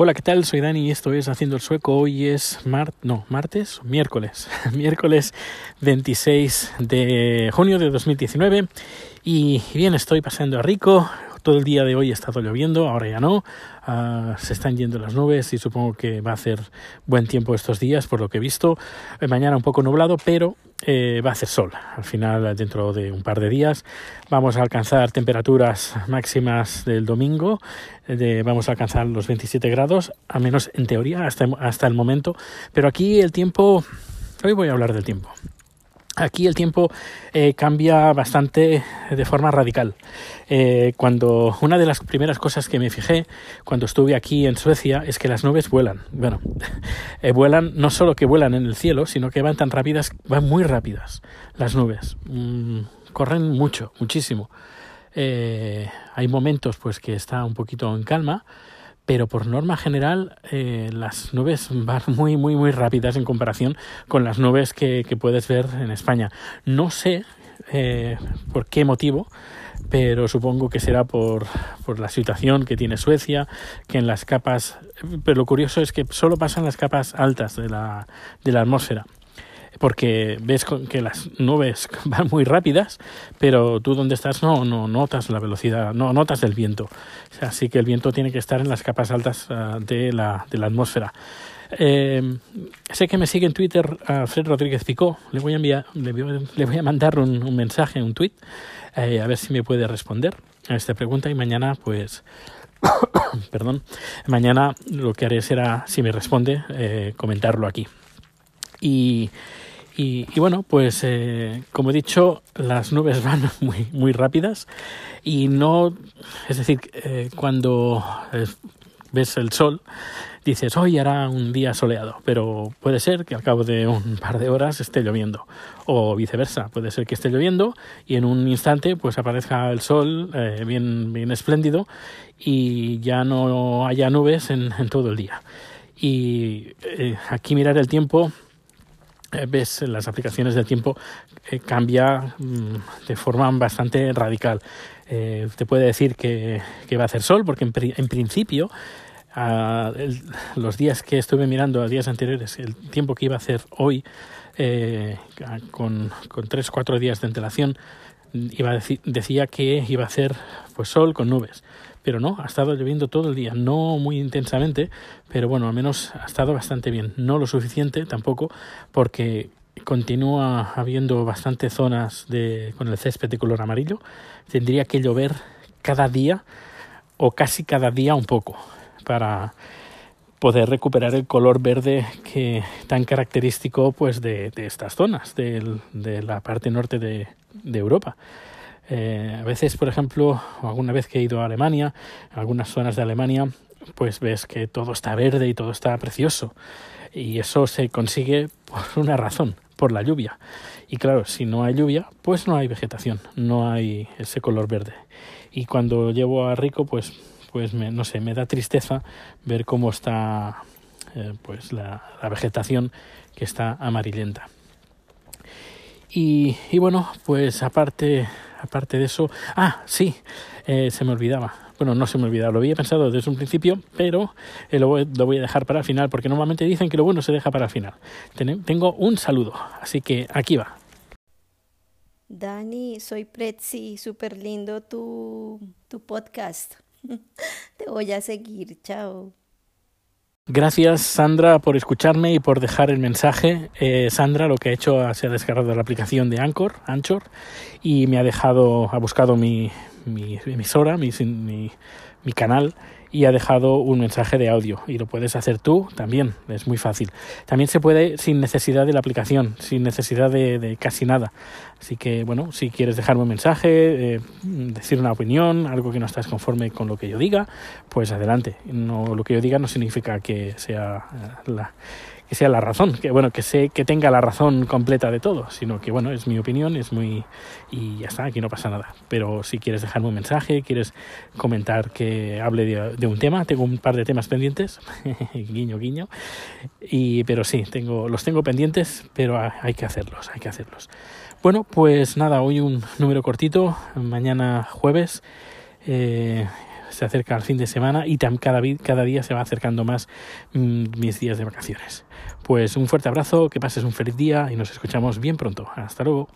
Hola, ¿qué tal? Soy Dani y esto es Haciendo el Sueco. Hoy es mar no, martes, miércoles, miércoles 26 de junio de 2019 y bien, estoy pasando a rico. Todo el día de hoy ha estado lloviendo, ahora ya no. Uh, se están yendo las nubes y supongo que va a hacer buen tiempo estos días, por lo que he visto. Eh, mañana un poco nublado, pero eh, va a hacer sol. Al final, dentro de un par de días, vamos a alcanzar temperaturas máximas del domingo. De, vamos a alcanzar los 27 grados, a menos en teoría hasta, hasta el momento. Pero aquí el tiempo, hoy voy a hablar del tiempo. Aquí el tiempo eh, cambia bastante de forma radical. Eh, cuando una de las primeras cosas que me fijé cuando estuve aquí en Suecia es que las nubes vuelan. Bueno, eh, vuelan no solo que vuelan en el cielo, sino que van tan rápidas, van muy rápidas las nubes. Mm, corren mucho, muchísimo. Hay momentos pues que está un poquito en calma pero por norma general eh, las nubes van muy, muy, muy rápidas en comparación con las nubes que, puedes ver en España. No sé eh, por qué motivo, pero supongo que será por, por la situación que tiene Suecia, que en las capas, pero lo curioso es que solo pasan las capas altas de la, de la atmósfera porque ves que las nubes van muy rápidas, pero tú donde estás no, no notas la velocidad, no notas el viento. Así que el viento tiene que estar en las capas altas uh, de, la, de la atmósfera. Eh, sé que me sigue en Twitter a Fred Rodríguez Picó. Le voy a enviar, le le voy a mandar un, un mensaje, un tweet, eh, a ver si me puede responder a esta pregunta y mañana, pues, perdón, mañana lo que haré será, si me responde, eh, comentarlo aquí. Y, y, bueno, pues eh, como he dicho, las nubes van muy, muy rápidas y no, es decir, eh, cuando ves el sol, dices, hoy hará un día soleado, pero puede ser que al cabo de un par de horas esté lloviendo, o viceversa, puede ser que esté lloviendo y en un instante pues aparezca el sol eh, bien, bien espléndido y ya no haya nubes en, en todo el día. Y eh, aquí mirar el tiempo ves en las aplicaciones del tiempo eh, cambia mmm, de forma bastante radical. Eh, te puede decir que, que, va a hacer sol, porque en, en principio, uh, el, los días que estuve mirando, a días anteriores, el tiempo que iba a hacer hoy, eh, con, con tres, cuatro días de antelación, iba a decir, decía que iba a hacer pues sol con nubes pero no, ha estado lloviendo todo el día, no muy intensamente, pero bueno, al menos ha estado bastante bien, no lo suficiente tampoco, porque continúa habiendo bastantes zonas de, con el césped de color amarillo, tendría que llover cada día o casi cada día un poco para poder recuperar el color verde que tan característico pues de, de estas zonas de, de la parte norte de, de Europa. Eh, a veces, por ejemplo, alguna vez que he ido a Alemania, en algunas zonas de Alemania, pues ves que todo está verde y todo está precioso. Y eso se consigue por una razón, por la lluvia. Y claro, si no hay lluvia, pues no hay vegetación, no hay ese color verde. Y cuando llevo a Rico, pues, pues me, no sé, me da tristeza ver cómo está eh, pues la vegetación que está amarillenta. Y, bueno, pues aparte aparte de eso, ah, sí, eh, se me olvidaba. Bueno, no se me olvidaba, lo había pensado desde un principio, pero eh, lo, voy a dejar para el final, porque normalmente dicen que lo bueno se deja para el final. Ten tengo un saludo, así que aquí va. Dani, soy Pretzi, súper lindo tu, tu podcast. Te voy a seguir, chao. Gracias Sandra por escucharme y por dejar el mensaje. Eh, Sandra lo que ha hecho se ha descargado la aplicación de Anchor, Anchor y me ha dejado, ha buscado mi, mi emisora, mi, mi, mi canal y ha dejado un mensaje de audio y lo puedes hacer tú también, es muy fácil. También se puede sin necesidad de la aplicación, sin necesidad de, casi nada. Así que bueno, si quieres dejarme un mensaje, eh, decir una opinión, algo que no estás conforme con lo que yo diga, pues adelante. No, lo que yo diga no significa que sea la que sea la razón, que bueno, que sé que tenga la razón completa de todo, sino que bueno, es mi opinión, es muy y ya está, aquí no pasa nada. Pero si quieres dejarme un mensaje, quieres comentar que hable de, de un tema, tengo un par de temas pendientes, guiño guiño, y pero sí, tengo los tengo pendientes, pero hay que hacerlos, hay que hacerlos. Bueno, pues nada, hoy un número cortito, mañana jueves. Eh, se acerca el fin de semana y cada, cada día se va acercando más mm, mis días de vacaciones. Pues un fuerte abrazo, que pases un feliz día y nos escuchamos bien pronto. Hasta luego.